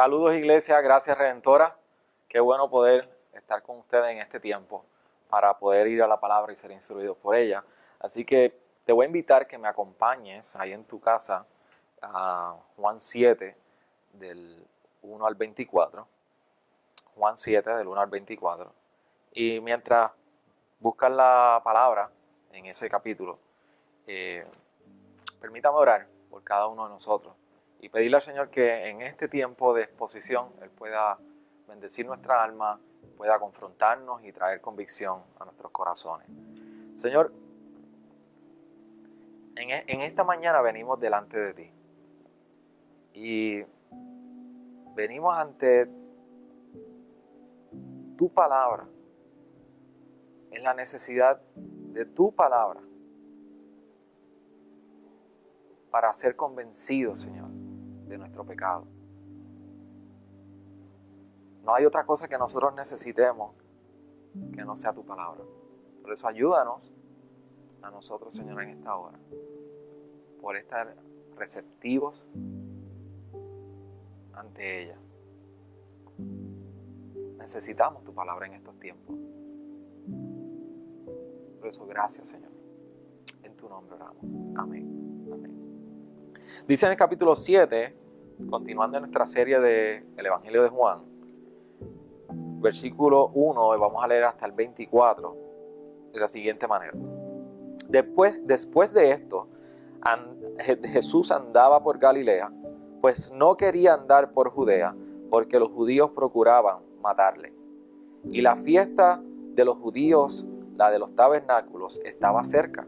Saludos Iglesia, gracias Redentora. Qué bueno poder estar con ustedes en este tiempo para poder ir a la palabra y ser instruidos por ella. Así que te voy a invitar que me acompañes ahí en tu casa a Juan 7 del 1 al 24. Juan 7 del 1 al 24. Y mientras buscas la palabra en ese capítulo, eh, permítame orar por cada uno de nosotros y pedirle al Señor que en este tiempo de exposición Él pueda bendecir nuestra alma, pueda confrontarnos y traer convicción a nuestros corazones. Señor, en, e, esta mañana venimos delante de ti y venimos ante tu palabra, en la necesidad de tu palabra para ser convencidos, Señor, de nuestro pecado. No hay otra cosa que nosotros necesitemos que no sea tu palabra. Por eso ayúdanos a nosotros, Señor, en esta hora, por estar receptivos ante ella. Necesitamos tu palabra en estos tiempos. Por eso, gracias, Señor. En tu nombre oramos. Amén. Amén. Dice en el capítulo 7, continuando en nuestra serie del el Evangelio de Juan, versículo 1, y vamos a leer hasta el 24, de la siguiente manera. Después, después de esto, Jesús andaba por Galilea, pues no quería andar por Judea, porque los judíos procuraban matarle. Y la fiesta de los judíos, la de los tabernáculos, estaba cerca.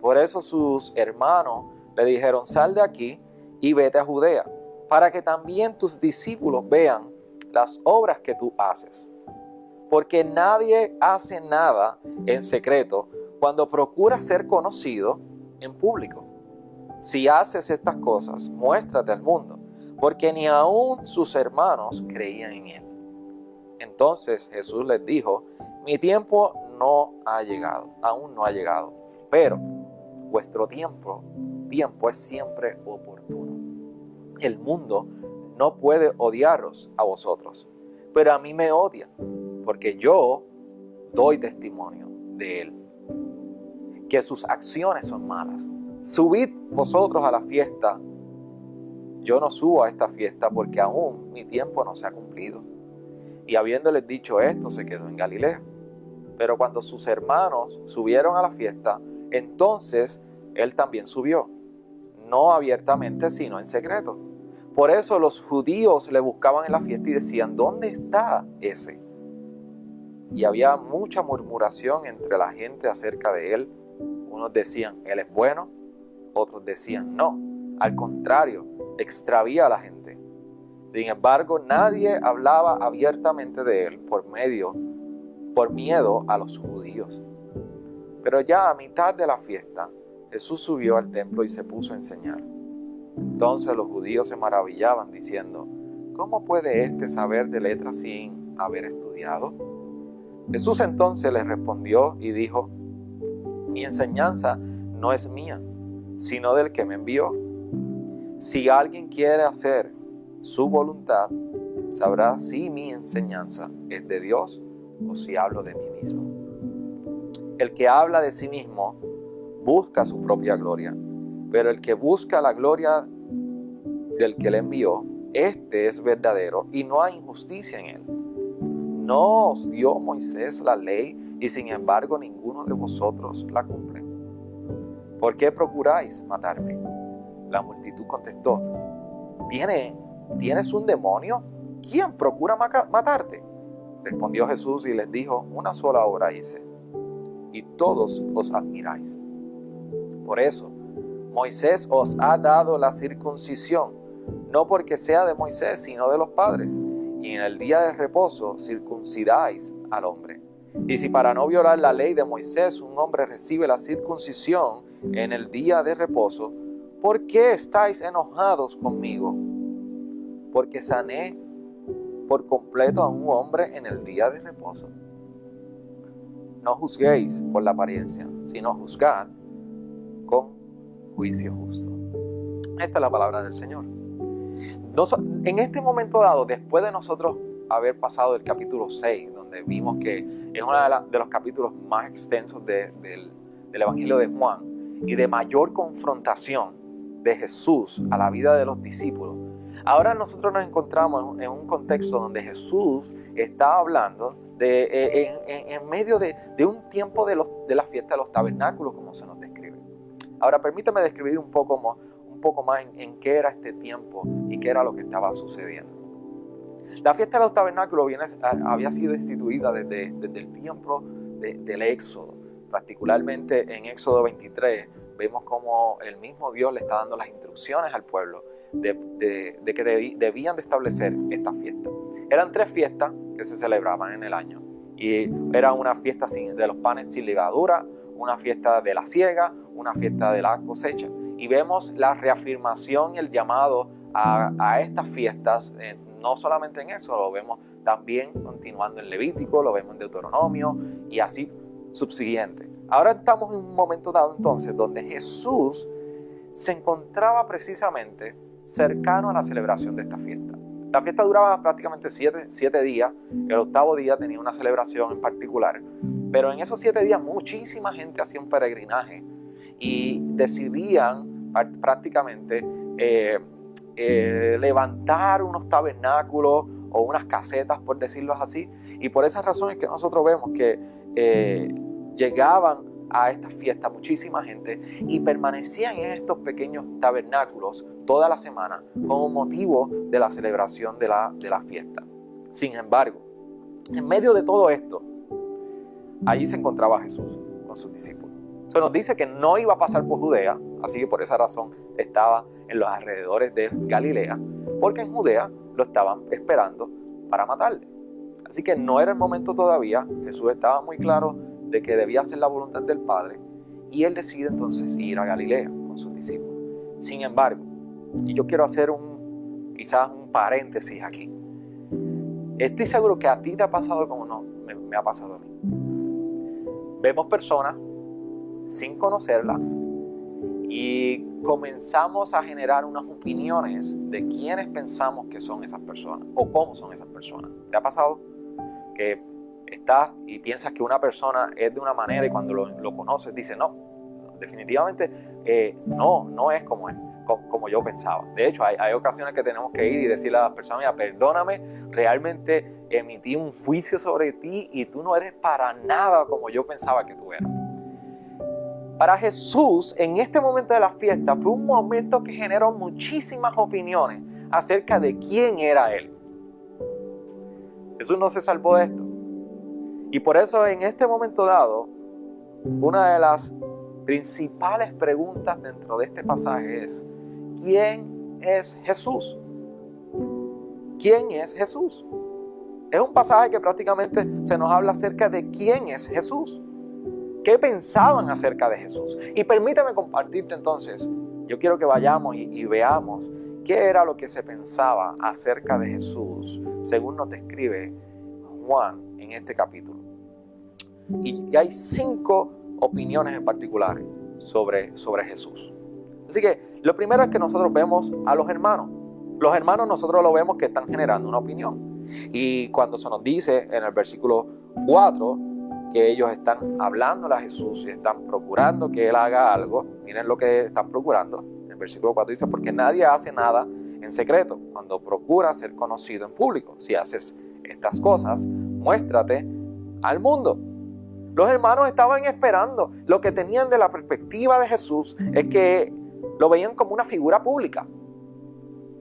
Por eso sus hermanos le dijeron, sal de aquí y vete a Judea, para que también tus discípulos vean las obras que tú haces. Porque nadie hace nada en secreto cuando procura ser conocido en público. Si haces estas cosas, muéstrate al mundo, porque ni aun sus hermanos creían en él. Entonces Jesús les dijo, mi tiempo no ha llegado, aún no ha llegado, pero vuestro tiempo, tiempo es siempre oportuno. El mundo no puede odiaros a vosotros, pero a mí me odia, porque yo doy testimonio de él, que sus acciones son malas. Subid vosotros a la fiesta. Yo no subo a esta fiesta porque aún mi tiempo no se ha cumplido. Y habiéndoles dicho esto, se quedó en Galilea. Pero cuando sus hermanos subieron a la fiesta, entonces él también subió, no abiertamente, sino en secreto. Por eso los judíos le buscaban en la fiesta y decían, ¿dónde está ese? Y había mucha murmuración entre la gente acerca de él. Unos decían, él es bueno, otros decían, no, al contrario, extravía a la gente. Sin embargo, nadie hablaba abiertamente de él por medio, por miedo a los judíos. Pero ya a mitad de la fiesta, Jesús subió al templo y se puso a enseñar. Entonces los judíos se maravillaban diciendo, ¿cómo puede éste saber de letras sin haber estudiado? Jesús entonces les respondió y dijo, mi enseñanza no es mía, sino del que me envió. Si alguien quiere hacer su voluntad, sabrá si mi enseñanza es de Dios o si hablo de mí mismo. El que habla de sí mismo busca su propia gloria, pero el que busca la gloria del que le envió, este es verdadero y no hay injusticia en él. No os dio Moisés la ley y sin embargo ninguno de vosotros la cumple. ¿Por qué procuráis matarme? La multitud contestó, ¿tiene ¿Tienes un demonio? ¿Quién procura matarte? Respondió Jesús y les dijo, una sola obra hice, y todos os admiráis. Por eso, Moisés os ha dado la circuncisión, no porque sea de Moisés, sino de los padres. Y en el día de reposo circuncidáis al hombre. Y si para no violar la ley de Moisés un hombre recibe la circuncisión en el día de reposo, ¿por qué estáis enojados conmigo? porque sané por completo a un hombre en el día de reposo. No juzguéis por la apariencia, sino juzgad juicio justo. Esta es la palabra del Señor. en este momento dado, después de nosotros haber pasado el capítulo 6, donde vimos que es uno de, los capítulos más extensos del, del Evangelio de Juan y de mayor confrontación de Jesús a la vida de los discípulos, ahora nosotros nos encontramos en un contexto donde Jesús está hablando de, eh, en, medio de, un tiempo de, los, de la fiesta de los tabernáculos, como se nos. Ahora, permítame describir un poco más, en, qué era este tiempo y qué era lo que estaba sucediendo. La fiesta de los tabernáculos había sido instituida desde, el tiempo del Éxodo, particularmente en Éxodo 23 vemos como el mismo Dios le está dando las instrucciones al pueblo de, que debían de establecer esta fiesta. Eran tres fiestas que se celebraban en el año. Y era una fiesta de los panes sin levadura, una fiesta de la siega, una fiesta de la cosecha. Y vemos la reafirmación y el llamado a, estas fiestas, eh, no solamente en eso, lo vemos también continuando en Levítico, lo vemos en Deuteronomio y así subsiguiente. Ahora estamos en un momento dado entonces donde Jesús se encontraba precisamente cercano a la celebración de esta fiesta. La fiesta duraba prácticamente siete, días, el octavo día tenía una celebración en particular, pero en esos siete días muchísima gente hacía un peregrinaje y decidían prácticamente eh, eh, levantar unos tabernáculos o unas casetas, por decirlo así, y por esas razones que nosotros vemos que eh, llegaban a esta fiesta muchísima gente y permanecían en estos pequeños tabernáculos toda la semana como motivo de la celebración de la, de la fiesta. Sin embargo, en medio de todo esto, allí se encontraba Jesús con sus discípulos. Se nos dice que no iba a pasar por Judea, así que por esa razón estaba en los alrededores de Galilea, porque en Judea lo estaban esperando para matarle. Así que no era el momento todavía, Jesús estaba muy claro de que debía hacer la voluntad del Padre y él decide entonces ir a Galilea con sus discípulos. Sin embargo, y yo quiero hacer un quizás un paréntesis aquí. Estoy seguro que a ti te ha pasado como no me, me ha pasado a mí. Vemos personas sin conocerla y comenzamos a generar unas opiniones de quiénes pensamos que son esas personas o cómo son esas personas. ¿Te ha pasado que estás y piensas que una persona es de una manera y cuando lo, conoces dices, no, definitivamente eh, no, no es como, como, yo pensaba. De hecho, hay, hay, ocasiones que tenemos que ir y decirle a las personas, mira, perdóname, realmente emití un juicio sobre ti y tú no eres para nada como yo pensaba que tú eras. Para Jesús, en este momento de la fiesta, fue un momento que generó muchísimas opiniones acerca de quién era Él. Jesús no se salvó de esto. Y por eso en este momento dado, una de las principales preguntas dentro de este pasaje es, ¿quién es Jesús? ¿Quién es Jesús? Es un pasaje que prácticamente se nos habla acerca de quién es Jesús. ¿Qué pensaban acerca de Jesús? Y permítame compartirte entonces, yo quiero que vayamos y, veamos qué era lo que se pensaba acerca de Jesús, según nos describe Juan en este capítulo. Y, hay cinco opiniones en particular sobre, sobre Jesús. Así que lo primero es que nosotros vemos a los hermanos. Los hermanos nosotros lo vemos que están generando una opinión. Y cuando se nos dice en el versículo 4 que ellos están hablando a Jesús y están procurando que Él haga algo, miren lo que están procurando. En el versículo 4 dice, porque nadie hace nada en secreto cuando procura ser conocido en público. Si haces estas cosas, muéstrate al mundo. Los hermanos estaban esperando. Lo que tenían de la perspectiva de Jesús es que lo veían como una figura pública.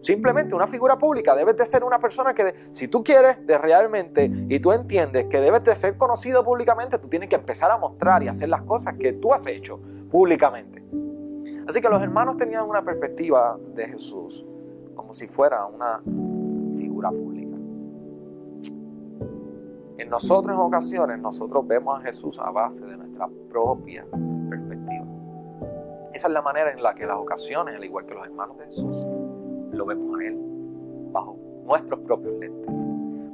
Simplemente una figura pública. Debes de ser una persona que, si tú quieres de realmente y tú entiendes que debes de ser conocido públicamente, tú tienes que empezar a mostrar y hacer las cosas que tú has hecho públicamente. Así que los hermanos tenían una perspectiva de Jesús como si fuera una figura pública. En nosotros en ocasiones nosotros vemos a Jesús a base de nuestra propia perspectiva. Esa es la manera en la que las ocasiones, al igual que los hermanos de Jesús, lo vemos a Él bajo nuestros propios lentes.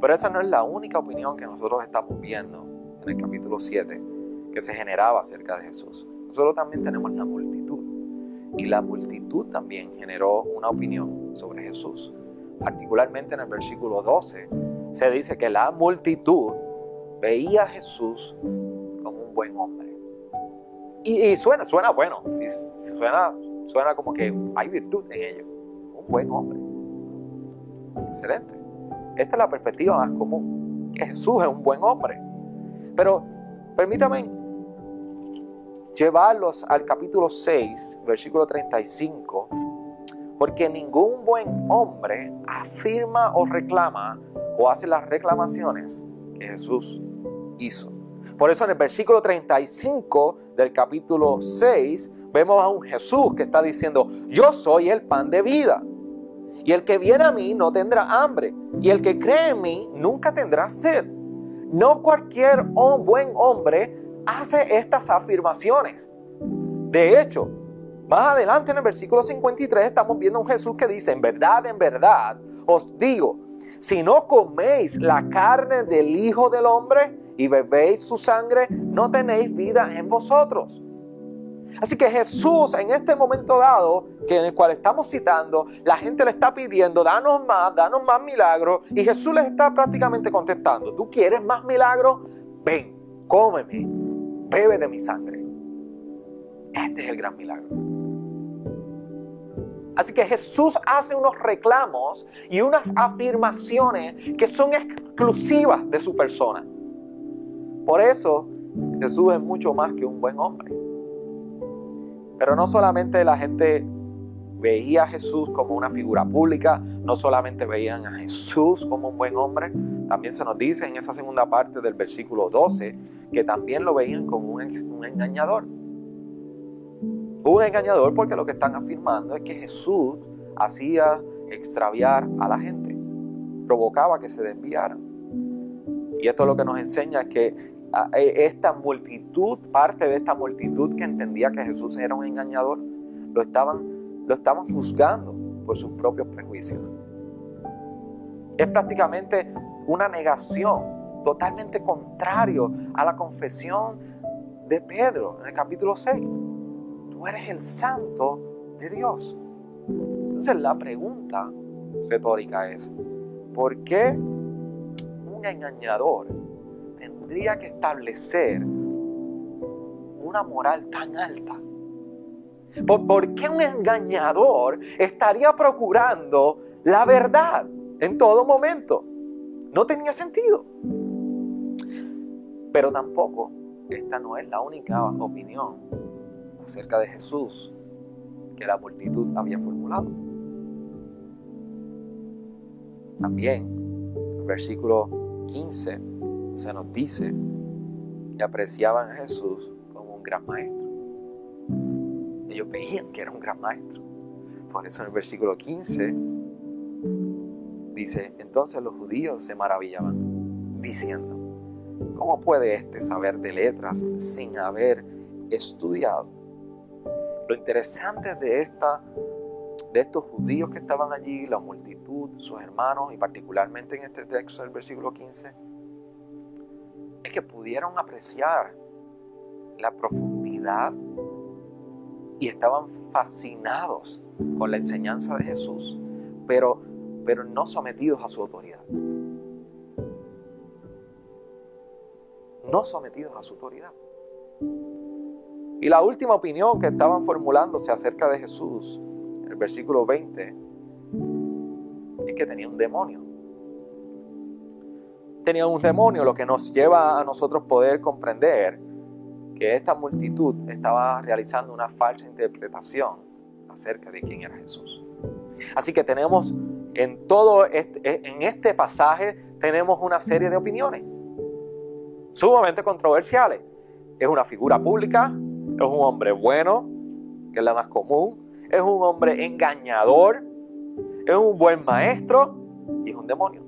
Pero esa no es la única opinión que nosotros estamos viendo en el capítulo 7 que se generaba acerca de Jesús. Nosotros también tenemos la multitud. Y la multitud también generó una opinión sobre Jesús. Particularmente en el versículo 12 se dice que la multitud veía a Jesús como un buen hombre. Y, suena, suena bueno, suena, suena como que hay virtud en ello. Un buen hombre. Excelente. Esta es la perspectiva más común, Jesús es un buen hombre. Pero permítame llevarlos al capítulo 6, versículo 35, porque ningún buen hombre afirma o reclama o hace las reclamaciones que Jesús hizo. Por eso en el versículo 35 del capítulo 6 vemos a un Jesús que está diciendo, yo soy el pan de vida. Y el que viene a mí no tendrá hambre. Y el que cree en mí nunca tendrá sed. No cualquier buen hombre hace estas afirmaciones. De hecho, más adelante en el versículo 53 estamos viendo a un Jesús que dice, en verdad, en verdad, os digo, si no coméis la carne del Hijo del Hombre y bebéis su sangre, no tenéis vida en vosotros. Así que Jesús en este momento dado, que en el cual estamos citando, la gente le está pidiendo, danos más, danos más milagros, y Jesús les está prácticamente contestando, ¿tú quieres más milagros? Ven, cómeme, bebe de mi sangre. Este es el gran milagro. Así que Jesús hace unos reclamos y unas afirmaciones que son exclusivas de su persona. Por eso Jesús es mucho más que un buen hombre. Pero no solamente la gente veía a Jesús como una figura pública, no solamente veían a Jesús como un buen hombre, también se nos dice en esa segunda parte del versículo 12 que también lo veían como un, engañador. Un engañador porque lo que están afirmando es que Jesús hacía extraviar a la gente, provocaba que se desviaran. Y esto lo que nos enseña es que esta multitud, parte de esta multitud que entendía que Jesús era un engañador, lo estaban, lo juzgando por sus propios prejuicios. Es prácticamente una negación totalmente contrario a la confesión de Pedro en el capítulo 6. Tú eres el santo de Dios. Entonces la pregunta retórica es, ¿por qué un engañador tendría que establecer una moral tan alta? ¿Por, qué un engañador estaría procurando la verdad en todo momento? No tenía sentido. Pero tampoco esta no es la única opinión acerca de Jesús que la multitud había formulado. También, versículo 15 se nos dice que apreciaban a Jesús como un gran maestro. Ellos veían que era un gran maestro. Por eso en el versículo 15 dice, entonces los judíos se maravillaban, diciendo, ¿cómo puede éste saber de letras sin haber estudiado? Lo interesante de, esta, de estos judíos que estaban allí, la multitud, sus hermanos, y particularmente en este texto del versículo 15, es que pudieron apreciar la profundidad y estaban fascinados con la enseñanza de Jesús, pero, pero no sometidos a su autoridad. No sometidos a su autoridad. Y la última opinión que estaban formulándose acerca de Jesús, el versículo 20, es que tenía un demonio tenía un demonio, lo que nos lleva a nosotros poder comprender que esta multitud estaba realizando una falsa interpretación acerca de quién era Jesús. Así que tenemos en todo este, en este pasaje tenemos una serie de opiniones sumamente controversiales. Es una figura pública, es un hombre bueno, que es la más común, es un hombre engañador, es un buen maestro y es un demonio.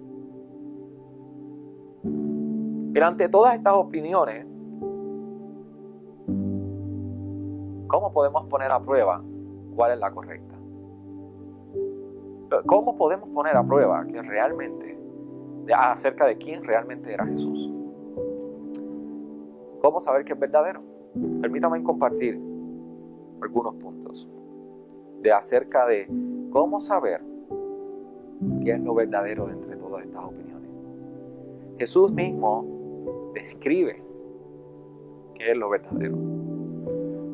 Pero ante todas estas opiniones, ¿cómo podemos poner a prueba cuál es la correcta? ¿Cómo podemos poner a prueba que realmente, acerca de quién realmente era Jesús? ¿Cómo saber que es verdadero? Permítame compartir algunos puntos de acerca de cómo saber qué es lo verdadero de entre todas estas opiniones. Jesús mismo describe qué es lo verdadero.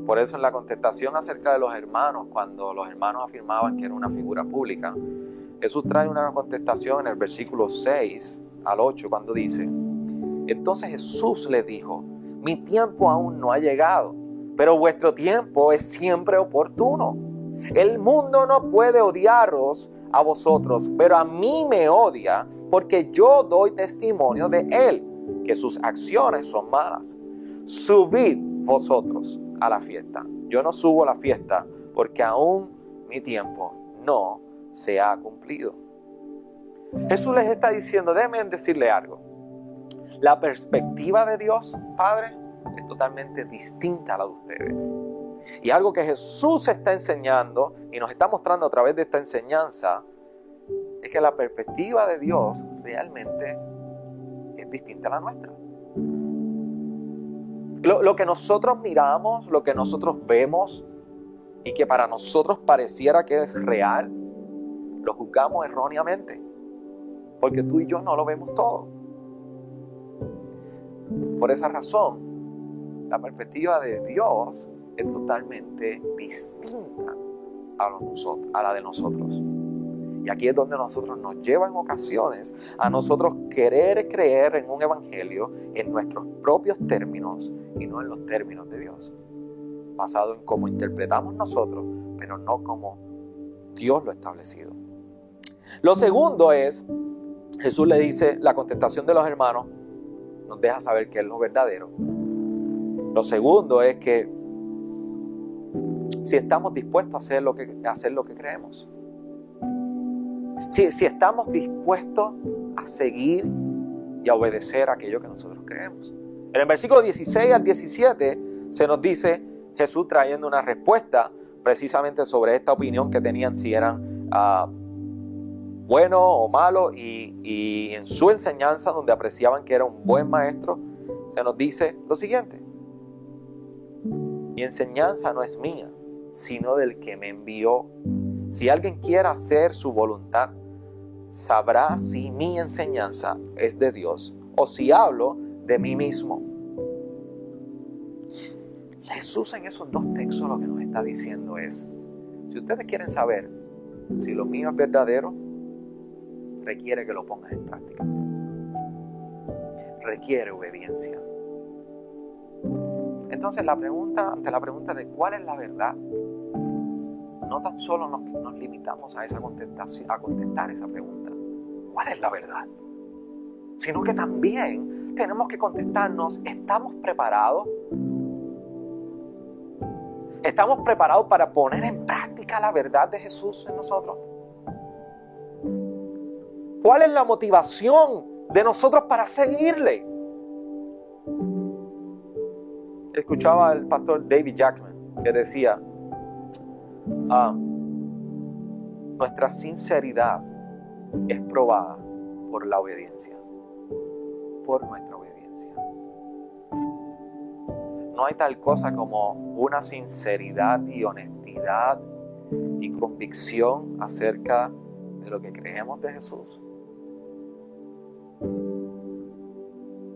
Por eso en la contestación acerca de los hermanos, cuando los hermanos afirmaban que era una figura pública, Jesús trae una contestación en el versículo 6 al 8 cuando dice, entonces Jesús le dijo, mi tiempo aún no ha llegado, pero vuestro tiempo es siempre oportuno. El mundo no puede odiaros a vosotros, pero a mí me odia porque yo doy testimonio de él, que sus acciones son malas. Subid vosotros a la fiesta. Yo no subo a la fiesta porque aún mi tiempo no se ha cumplido. Jesús les está diciendo, déjenme decirle algo. La perspectiva de Dios, Padre, es totalmente distinta a la de ustedes. Y algo que Jesús está enseñando y nos está mostrando a través de esta enseñanza es que la perspectiva de Dios realmente distinta a la nuestra. Lo, que nosotros miramos, lo que nosotros vemos y que para nosotros pareciera que es real, lo juzgamos erróneamente. Porque tú y yo no lo vemos todo. Por esa razón, la perspectiva de Dios es totalmente distinta a, la de nosotros. Y aquí es donde nosotros nos lleva en ocasiones a nosotros querer creer en un evangelio en nuestros propios términos y no en los términos de Dios. Basado en cómo interpretamos nosotros, pero no como Dios lo ha establecido. Lo segundo es, Jesús le dice, la contestación de los hermanos nos deja saber que es lo verdadero. Lo segundo es que si estamos dispuestos a hacer lo que, hacer lo que creemos. Si, estamos dispuestos a seguir y a obedecer aquello que nosotros creemos. En el versículo 16 al 17 se nos dice Jesús trayendo una respuesta precisamente sobre esta opinión que tenían si eran uh, bueno o malo y, y en su enseñanza donde apreciaban que era un buen maestro, se nos dice lo siguiente. Mi enseñanza no es mía, sino del que me envió. Si alguien quiere hacer su voluntad, sabrá si mi enseñanza es de Dios o si hablo de mí mismo. Jesús en esos dos textos lo que nos está diciendo es, si ustedes quieren saber si lo mío es verdadero, requiere que lo pongas en práctica. Requiere obediencia. Entonces la pregunta, ante la pregunta de cuál es la verdad, no tan solo nos, limitamos a, esa a contestar esa pregunta, ¿cuál es la verdad? Sino que también tenemos que contestarnos, ¿estamos preparados? ¿Estamos preparados para poner en práctica la verdad de Jesús en nosotros? ¿Cuál es la motivación de nosotros para seguirle? Escuchaba al pastor David Jackman que decía, ah, nuestra sinceridad es probada por la obediencia, por nuestra obediencia. No hay tal cosa como una sinceridad y honestidad y convicción acerca de lo que creemos de Jesús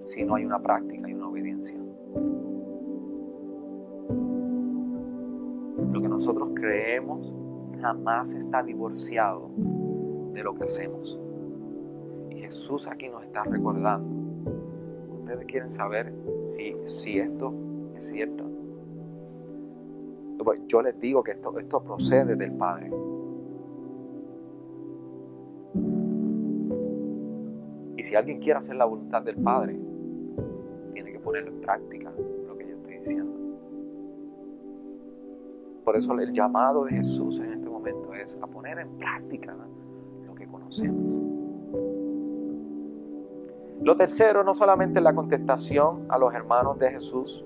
si no hay una práctica y una obediencia. Lo que nosotros creemos jamás está divorciado de lo que hacemos. Y Jesús aquí nos está recordando. Ustedes quieren saber si, si esto es cierto. Yo les digo que esto, esto procede del Padre. Y si alguien quiere hacer la voluntad del Padre, tiene que ponerlo en práctica, lo que yo estoy diciendo. Por eso el llamado de Jesús en este momento es a poner en práctica Lo tercero, no solamente la contestación a los hermanos de Jesús,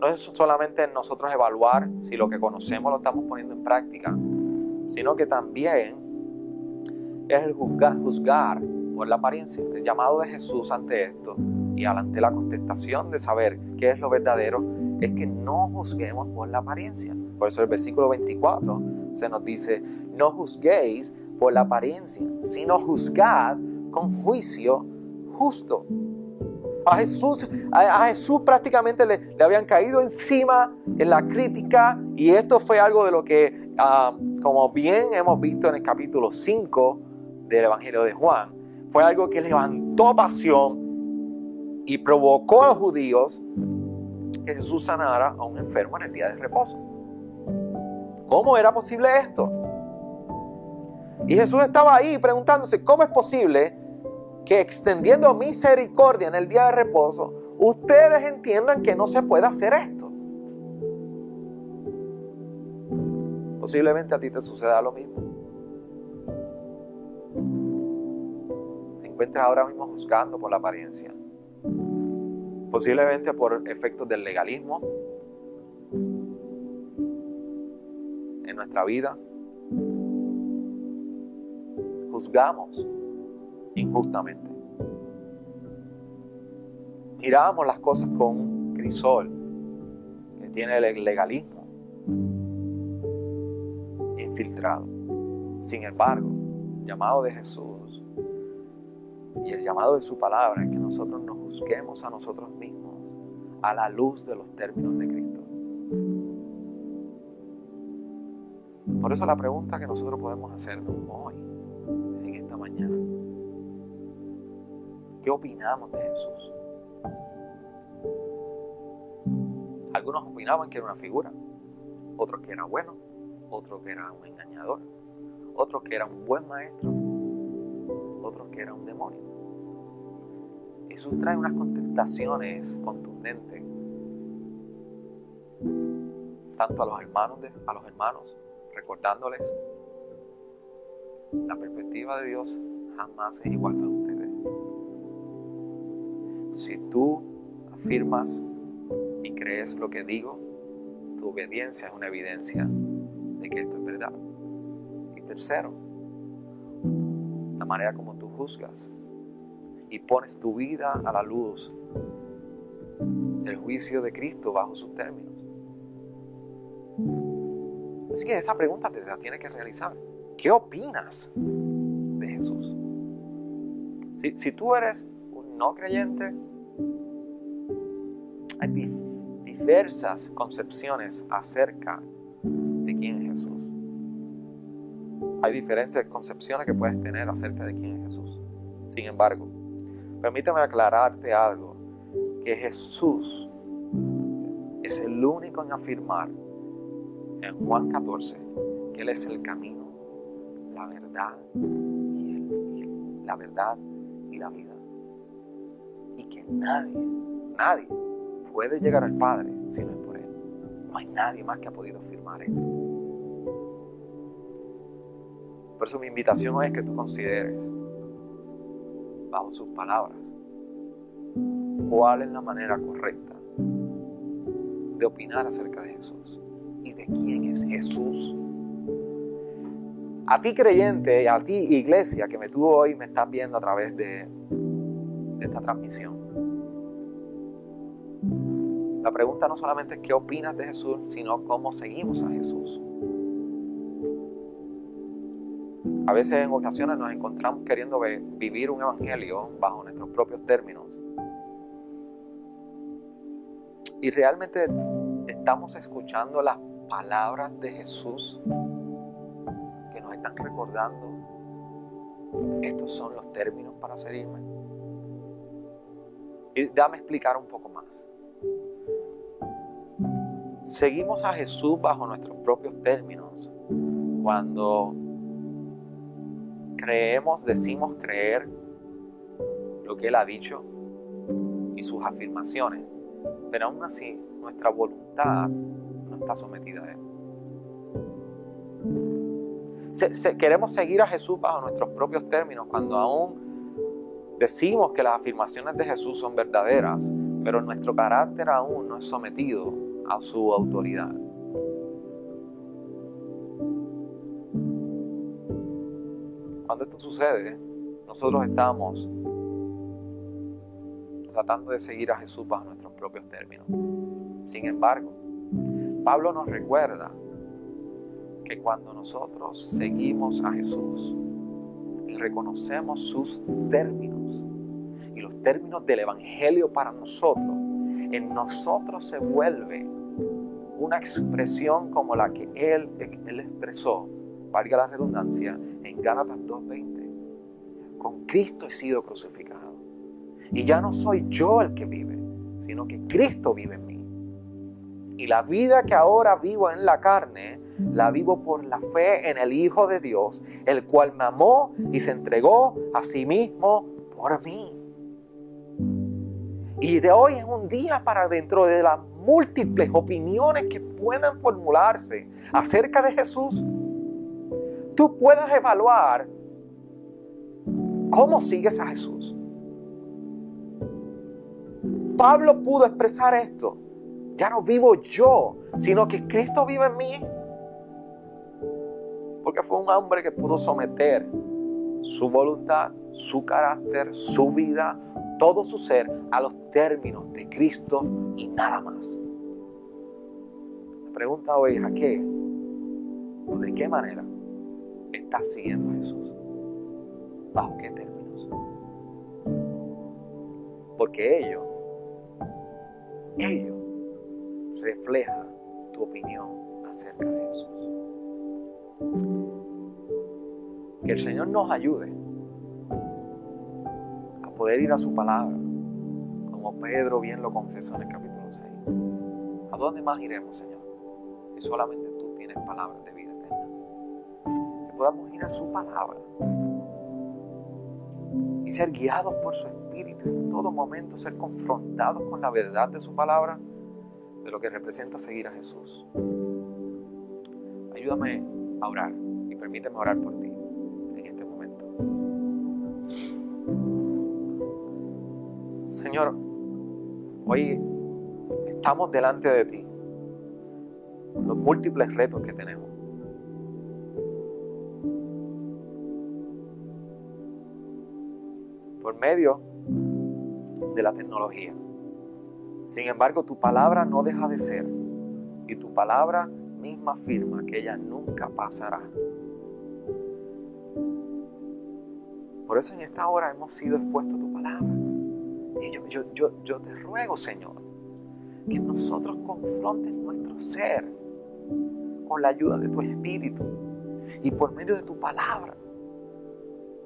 no es solamente nosotros evaluar si lo que conocemos lo estamos poniendo en práctica, sino que también es el juzgar, juzgar por la apariencia. El llamado de Jesús ante esto y ante la contestación de saber qué es lo verdadero es que no juzguemos por la apariencia. Por eso el versículo 24 se nos dice, no juzguéis por la apariencia, sino juzgad con juicio justo. A Jesús, a, Jesús prácticamente le, habían caído encima en la crítica y esto fue algo de lo que, ah, como bien hemos visto en el capítulo 5 del Evangelio de Juan, fue algo que levantó pasión y provocó a los judíos que Jesús sanara a un enfermo en el día de reposo. ¿Cómo era posible esto? Y Jesús estaba ahí preguntándose, ¿cómo es posible que extendiendo misericordia en el día de reposo, ustedes entiendan que no se puede hacer esto? Posiblemente a ti te suceda lo mismo. Te encuentras ahora mismo juzgando por la apariencia. Posiblemente por efectos del legalismo en nuestra vida, juzgamos injustamente. Miramos las cosas con crisol, que tiene el legalismo infiltrado. Sin embargo, el llamado de Jesús y el llamado de su palabra es que nosotros nos juzguemos a nosotros mismos a la luz de los términos de Cristo. Por eso la pregunta que nosotros podemos hacer hoy ¿Qué opinamos de Jesús? Algunos opinaban que era una figura, otros que era bueno, otros que era un engañador, otros que era un buen maestro, otros que era un demonio. Jesús trae unas contestaciones contundentes tanto a los hermanos, a los hermanos, recordándoles la perspectiva de Dios jamás es igual a ustedes. Si tú afirmas y crees lo que digo, tu obediencia es una evidencia de que esto es verdad. Y tercero, la manera como tú juzgas y pones tu vida a la luz del juicio de Cristo bajo sus términos. Así que esa pregunta te la tienes que realizar. ¿Qué opinas de Jesús? Si, tú eres un no creyente, hay diversas concepciones acerca de quién es Jesús. Hay diferentes concepciones que puedes tener acerca de quién es Jesús. Sin embargo, permítame aclararte algo, que Jesús es el único en afirmar en Juan 14 que Él es el camino, la verdad y, la verdad y la vida. Y que nadie, nadie puede llegar al Padre si no es por Él. No hay nadie más que ha podido afirmar esto. Por eso mi invitación es que tú consideres, bajo sus palabras, cuál es la manera correcta de opinar acerca de Jesús y de quién es Jesús a ti creyente, a ti iglesia que me tuvo hoy, me estás viendo a través de, esta transmisión. La pregunta no solamente es qué opinas de Jesús, sino cómo seguimos a Jesús. A veces en ocasiones nos encontramos queriendo vivir un evangelio bajo nuestros propios términos. Y realmente estamos escuchando las palabras de Jesús están recordando, estos son los términos para seguirme. Y dame explicar un poco más. Seguimos a Jesús bajo nuestros propios términos cuando creemos, decimos creer lo que Él ha dicho y sus afirmaciones, pero aún así nuestra voluntad no está sometida a Él queremos seguir a Jesús bajo nuestros propios términos cuando aún decimos que las afirmaciones de Jesús son verdaderas, pero nuestro carácter aún no es sometido a su autoridad. Cuando esto sucede, nosotros estamos tratando de seguir a Jesús bajo nuestros propios términos. Sin embargo, Pablo nos recuerda que cuando nosotros seguimos a Jesús reconocemos sus términos y los términos del Evangelio para nosotros, en nosotros se vuelve una expresión como la que Él, él expresó, valga la redundancia, en Gálatas 2.20. Con Cristo he sido crucificado. Y ya no soy yo el que vive, sino que Cristo vive en mí. Y la vida que ahora vivo en la carne, la vivo por la fe en el Hijo de Dios, el cual me amó y se entregó a sí mismo por mí. Y de hoy es un día para dentro de las múltiples opiniones que puedan formularse acerca de Jesús, tú puedas evaluar cómo sigues a Jesús. Pablo pudo expresar esto. Ya no vivo yo, sino que Cristo vive en mí. Porque fue un hombre que pudo someter su voluntad, su carácter, su vida, todo su ser a los términos de Cristo y nada más. La pregunta hoy es a qué o de qué manera estás siguiendo a Jesús. ¿Bajo qué términos? Porque ello, ello refleja tu opinión acerca de Jesús. Que el Señor nos ayude poder ir a su palabra, como Pedro bien lo confesó en el capítulo 6. ¿A dónde más iremos, Señor? Si solamente tú tienes palabras de vida eterna. Que podamos ir a su palabra y ser guiados por su Espíritu en todo momento, ser confrontados con la verdad de su palabra, de lo que representa seguir a Jesús. Ayúdame a orar y permíteme orar por ti. Señor, hoy estamos delante de ti, los múltiples retos que tenemos. Por medio de la tecnología. Sin embargo, tu palabra no deja de ser y tu palabra misma afirma que ella nunca pasará. Por eso en esta hora hemos sido expuestos a tu palabra. Y yo, yo, yo, te ruego, Señor, que nosotros confrontes nuestro ser con la ayuda de tu Espíritu y por medio de tu palabra,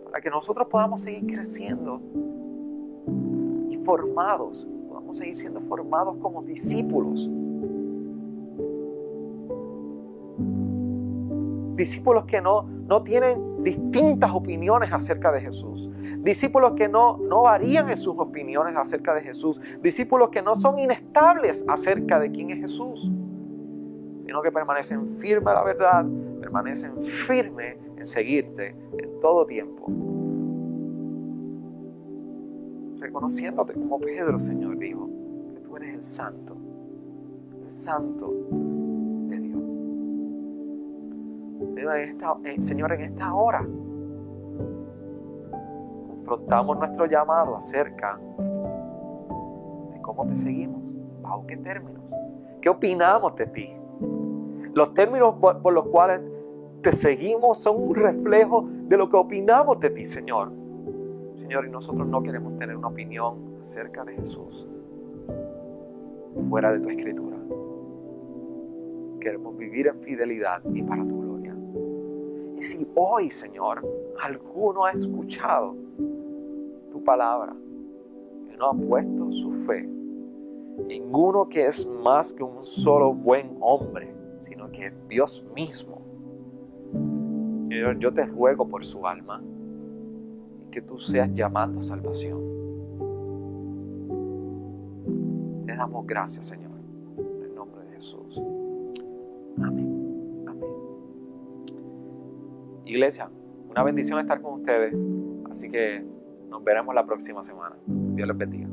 para que nosotros podamos seguir creciendo y formados, podamos seguir siendo formados como discípulos. Discípulos que no, no tienen distintas opiniones acerca de Jesús. Discípulos que no, no varían en sus opiniones acerca de Jesús. Discípulos que no son inestables acerca de quién es Jesús. Sino que permanecen firmes a la verdad, permanecen firmes en seguirte en todo tiempo. Reconociéndote como Pedro, Señor, dijo, que tú eres el santo, el santo Señor, en esta hora confrontamos nuestro llamado acerca de cómo te seguimos, bajo qué términos, qué opinamos de ti. Los términos por, los cuales te seguimos son un reflejo de lo que opinamos de ti, Señor. Señor, y nosotros no queremos tener una opinión acerca de Jesús fuera de tu escritura. Queremos vivir en fidelidad y para tu. Y si hoy, Señor, alguno ha escuchado tu palabra y no ha puesto su fe ninguno que es más que un solo buen hombre, sino que es Dios mismo. Señor, yo te ruego por su alma y que tú seas llamando a salvación. Te damos gracias, Señor, en el nombre de Jesús. Iglesia, una bendición estar con ustedes. Así que nos veremos la próxima semana. Dios les bendiga.